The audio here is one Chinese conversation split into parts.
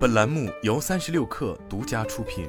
本栏目由三十六氪独家出品。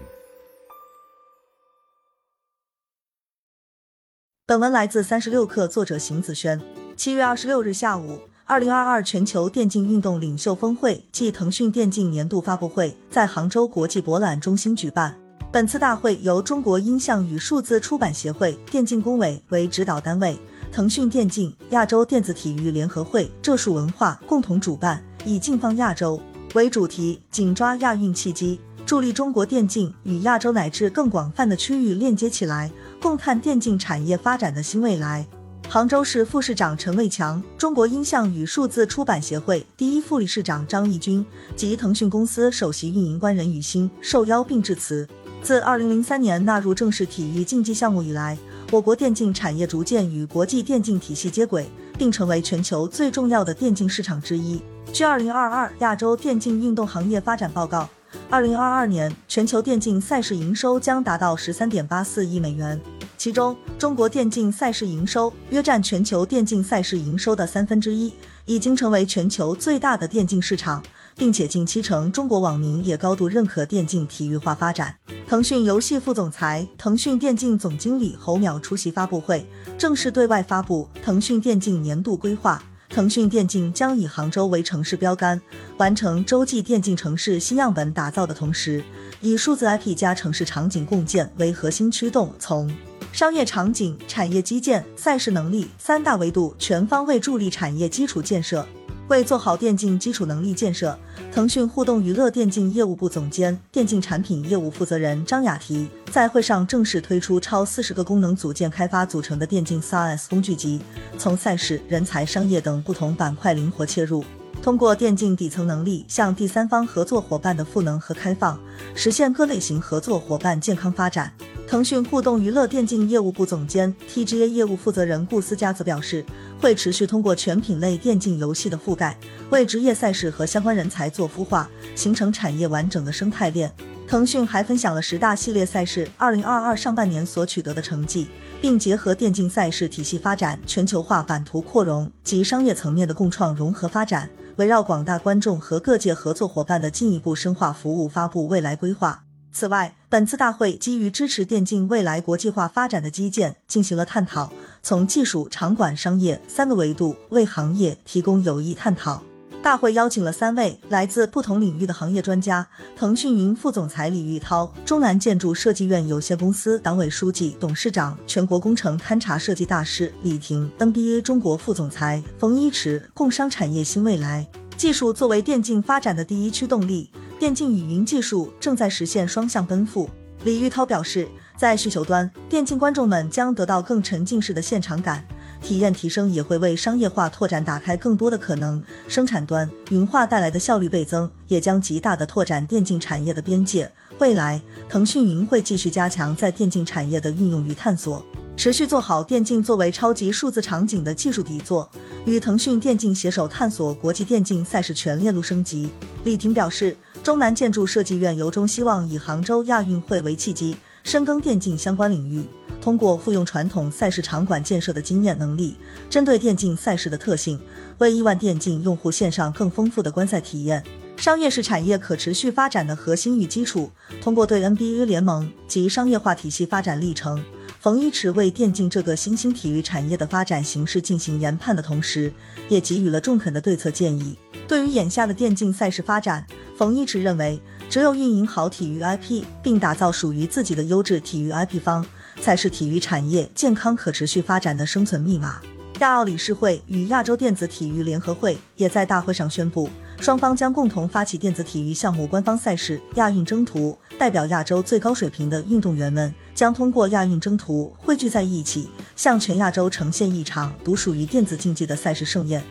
本文来自三十六氪，作者邢子轩。七月二十六日下午，二零二二全球电竞运动领袖峰会暨腾讯电竞年度发布会在杭州国际博览中心举办。本次大会由中国音像与数字出版协会电竞工委为指导单位，腾讯电竞、亚洲电子体育联合会、浙数文化共同主办，以“竞放亚洲”为主题，紧抓亚运契机，助力中国电竞与亚洲乃至更广泛的区域链接起来，共探电竞产业发展的新未来。杭州市副市长陈卫强、中国音像与数字出版协会第一副理事长张义军及腾讯公司首席运营官任宇欣受邀并致辞。自二零零三年纳入正式体育竞技项目以来，我国电竞产业逐渐与国际电竞体系接轨，并成为全球最重要的电竞市场之一。据二零二二亚洲电竞运动行业发展报告，二零二二年全球电竞赛事营收将达到十三点八四亿美元，其中中国电竞赛事营收约占全球电竞赛事营收的三分之一，已经成为全球最大的电竞市场。并且近七成中国网民也高度认可电竞体育化发展。腾讯游戏副总裁、腾讯电竞总经理侯淼出席发布会，正式对外发布腾讯电竞年度规划。腾讯电竞将以杭州为城市标杆，完成洲际电竞城市新样本打造的同时，以数字 IP 加城市场景共建为核心驱动，从商业场景、产业基建、赛事能力三大维度全方位助力产业基础建设。为做好电竞基础能力建设，腾讯互动娱乐电竞业务部总监、电竞产品业务负责人张雅缇在会上正式推出超四十个功能组件开发组成的电竞 SaaS 工具集，从赛事、人才、商业等不同板块灵活切入，通过电竞底层能力向第三方合作伙伴的赋能和开放，实现各类型合作伙伴健康发展。腾讯互动娱乐电竞业务部总监、TGA 业务负责人顾思佳则表示，会持续通过全品类电竞游戏的覆盖，为职业赛事和相关人才做孵化，形成产业完整的生态链。腾讯还分享了十大系列赛事二零二二上半年所取得的成绩，并结合电竞赛事体系发展、全球化版图扩容及商业层面的共创融合发展，围绕广大观众和各界合作伙伴的进一步深化服务，发布未来规划。此外，本次大会基于支持电竞未来国际化发展的基建进行了探讨，从技术、场馆、商业三个维度为行业提供有益探讨。大会邀请了三位来自不同领域的行业专家：腾讯云副总裁李玉涛、中南建筑设计院有限公司党委书记、董事长、全国工程勘察设计大师李婷；NBA 中国副总裁冯一驰。共商产业新未来，技术作为电竞发展的第一驱动力。电竞与云技术正在实现双向奔赴。李玉涛表示，在需求端，电竞观众们将得到更沉浸式的现场感，体验提升也会为商业化拓展打开更多的可能。生产端，云化带来的效率倍增，也将极大的拓展电竞产业的边界。未来，腾讯云会继续加强在电竞产业的运用与探索，持续做好电竞作为超级数字场景的技术底座，与腾讯电竞携手探索国际电竞赛事全链路升级。李婷表示。中南建筑设计院由衷希望以杭州亚运会为契机，深耕电竞相关领域，通过复用传统赛事场馆建设的经验能力，针对电竞赛事的特性，为亿万电竞用户献上更丰富的观赛体验。商业是产业可持续发展的核心与基础。通过对 NBA 联盟及商业化体系发展历程，冯一池为电竞这个新兴体育产业的发展形势进行研判的同时，也给予了中肯的对策建议。对于眼下的电竞赛事发展，冯一直认为，只有运营好体育 IP，并打造属于自己的优质体育 IP 方，才是体育产业健康可持续发展的生存密码。亚奥理事会与亚洲电子体育联合会也在大会上宣布，双方将共同发起电子体育项目官方赛事“亚运征途”，代表亚洲最高水平的运动员们将通过亚运征途汇聚在一起，向全亚洲呈现一场独属于电子竞技的赛事盛宴。